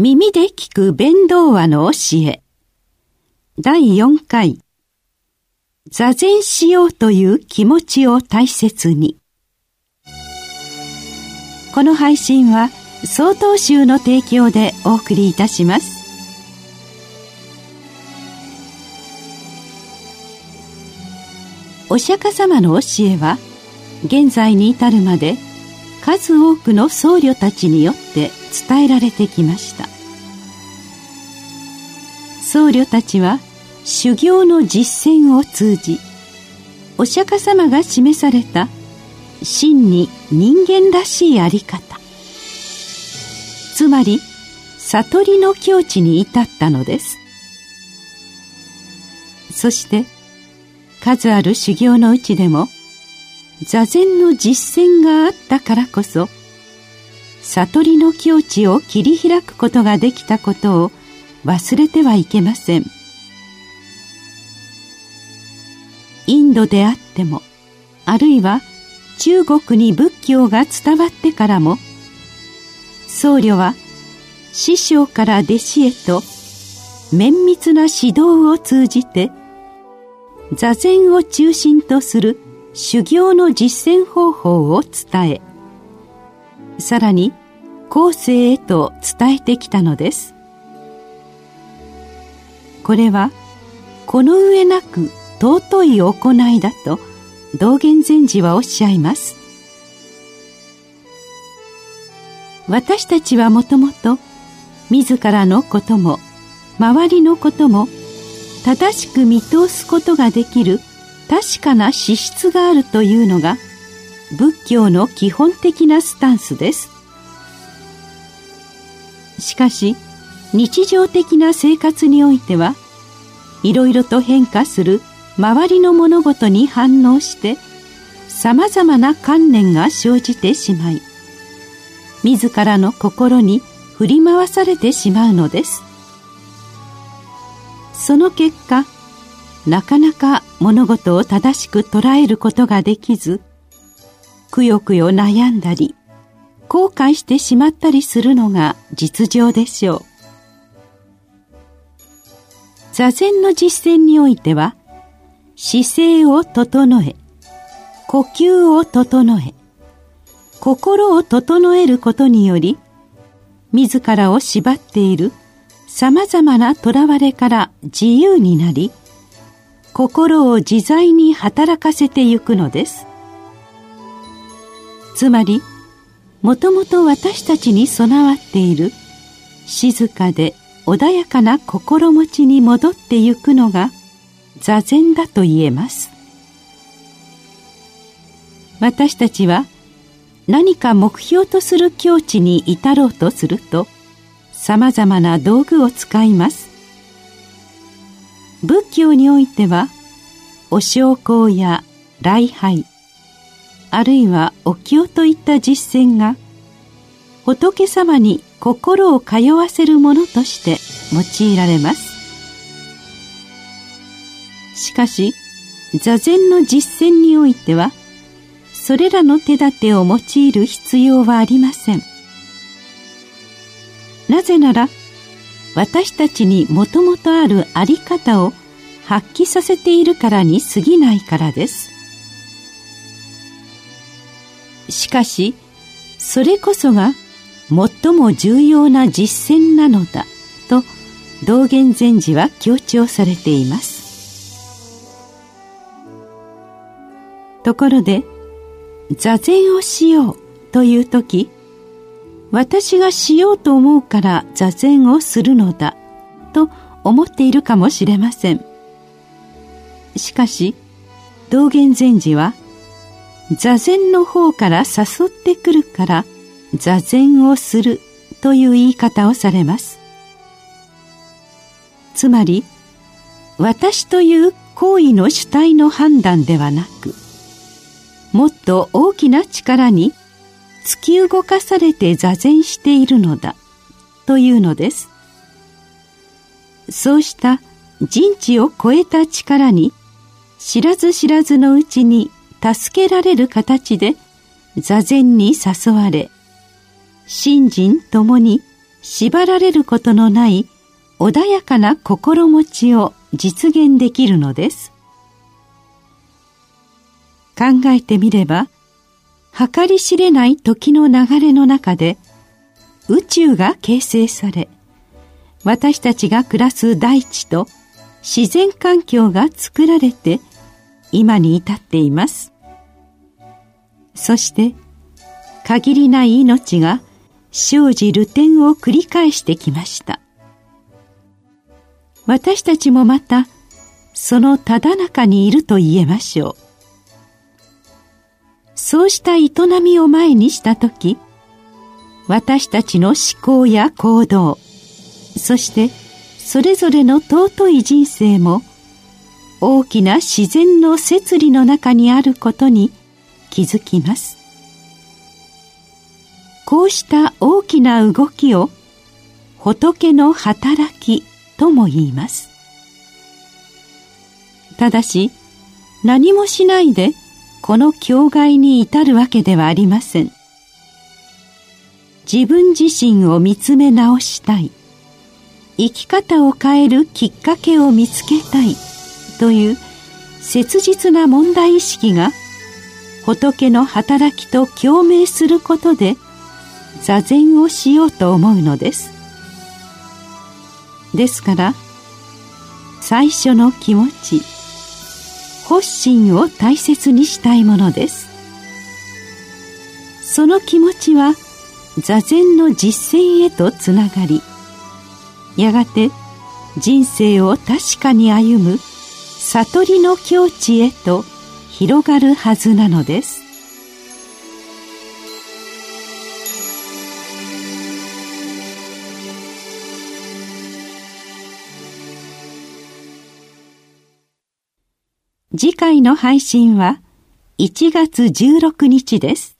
耳で聞く弁道話の教え。第4回。座禅しようという気持ちを大切に。この配信は曹洞宗の提供でお送りいたします。お釈迦様の教えは現在に至るまで数多くの僧侶たちによって伝えられてきました。僧侶たちは修行の実践を通じお釈迦様が示された真に人間らしいあり方。つまり悟りの境地に至ったのです。そして数ある修行のうちでも座禅の実践があったからこそ悟りの境地を切り開くことができたことを忘れてはいけません。インドであってもあるいは中国に仏教が伝わってからも僧侶は師匠から弟子へと綿密な指導を通じて座禅を中心とする修行の実践方法を伝えさらに後世へと伝えてきたのです。これはこの上なく尊い行いだと道元禅師はおっしゃいます。私たちはもともと自らのことも周りのことも正しく見通すことができる確かな資質があるというのが仏教の基本的なスタンスです。しかし日常的な生活においてはいろいろと変化する周りの物事に反応してさまざまな観念が生じてしまい自らの心に振り回されてしまうのです。その結果なかなか物事を正しく捉えることができずくよくよ悩んだり後悔してしまったりするのが実情でしょう。座禅の実践においては姿勢を整え呼吸を整え心を整えることにより自らを縛っているさまざまなとらわれから自由になり心を自在に働かせてゆくのです。つまりもともと私たちに備わっている静かで穏やかな心持ちに戻ってゆくのが座禅だと言えます。私たちは何か目標とする境地に至ろうとするとさまざまな道具を使います。仏教においてはお焼香や礼拝あるいはお経といった実践が仏様に心を通わせるものとして用いられます。しかし座禅の実践においてはそれらの手立てを用いる必要はありません。なぜなら私たちにもともとあるあり方を発揮させているからに過ぎないからです。しかしそれこそが最も重要な実践なのだと道元禅師は強調されています。ところで座禅をしようという時私がしようと思うから座禅をするのだと思っているかもしれません。しかし道元禅師は座禅の方から誘ってくるから座禅をするという言い方をされます。つまり私という行為の主体の判断ではなくもっと大きな力に突き動かされて座禅しているのだというのです。そうした人知を超えた力に知らず知らずのうちに助けられる形で座禅に誘われ信心ともに縛られることのない穏やかな心持ちを実現できるのです。考えてみれば計り知れない時の流れの中で宇宙が形成され私たちが暮らす大地と自然環境が作られて今に至っています。そして限りない命が生じる点を繰り返してきました。私たちもまたそのただ中にいると言えましょう。そうした営みを前にした時私たちの思考や行動そしてそれぞれの尊い人生も大きな自然の摂理の中にあることに気づきます。こうした大きな動きを仏の働きとも言います。ただし何もしないでこの境界に至るわけではありません。自分自身を見つめ直したい。生き方を変えるきっかけを見つけたい。という切実な問題意識が仏の働きと共鳴することで座禅をしようと思うのです。ですから最初の気持ち発心を大切にしたいものです。その気持ちは座禅の実践へとつながりやがて人生を確かに歩む悟りの境地へと広がるはずなのです。次回の配信は1月16日です。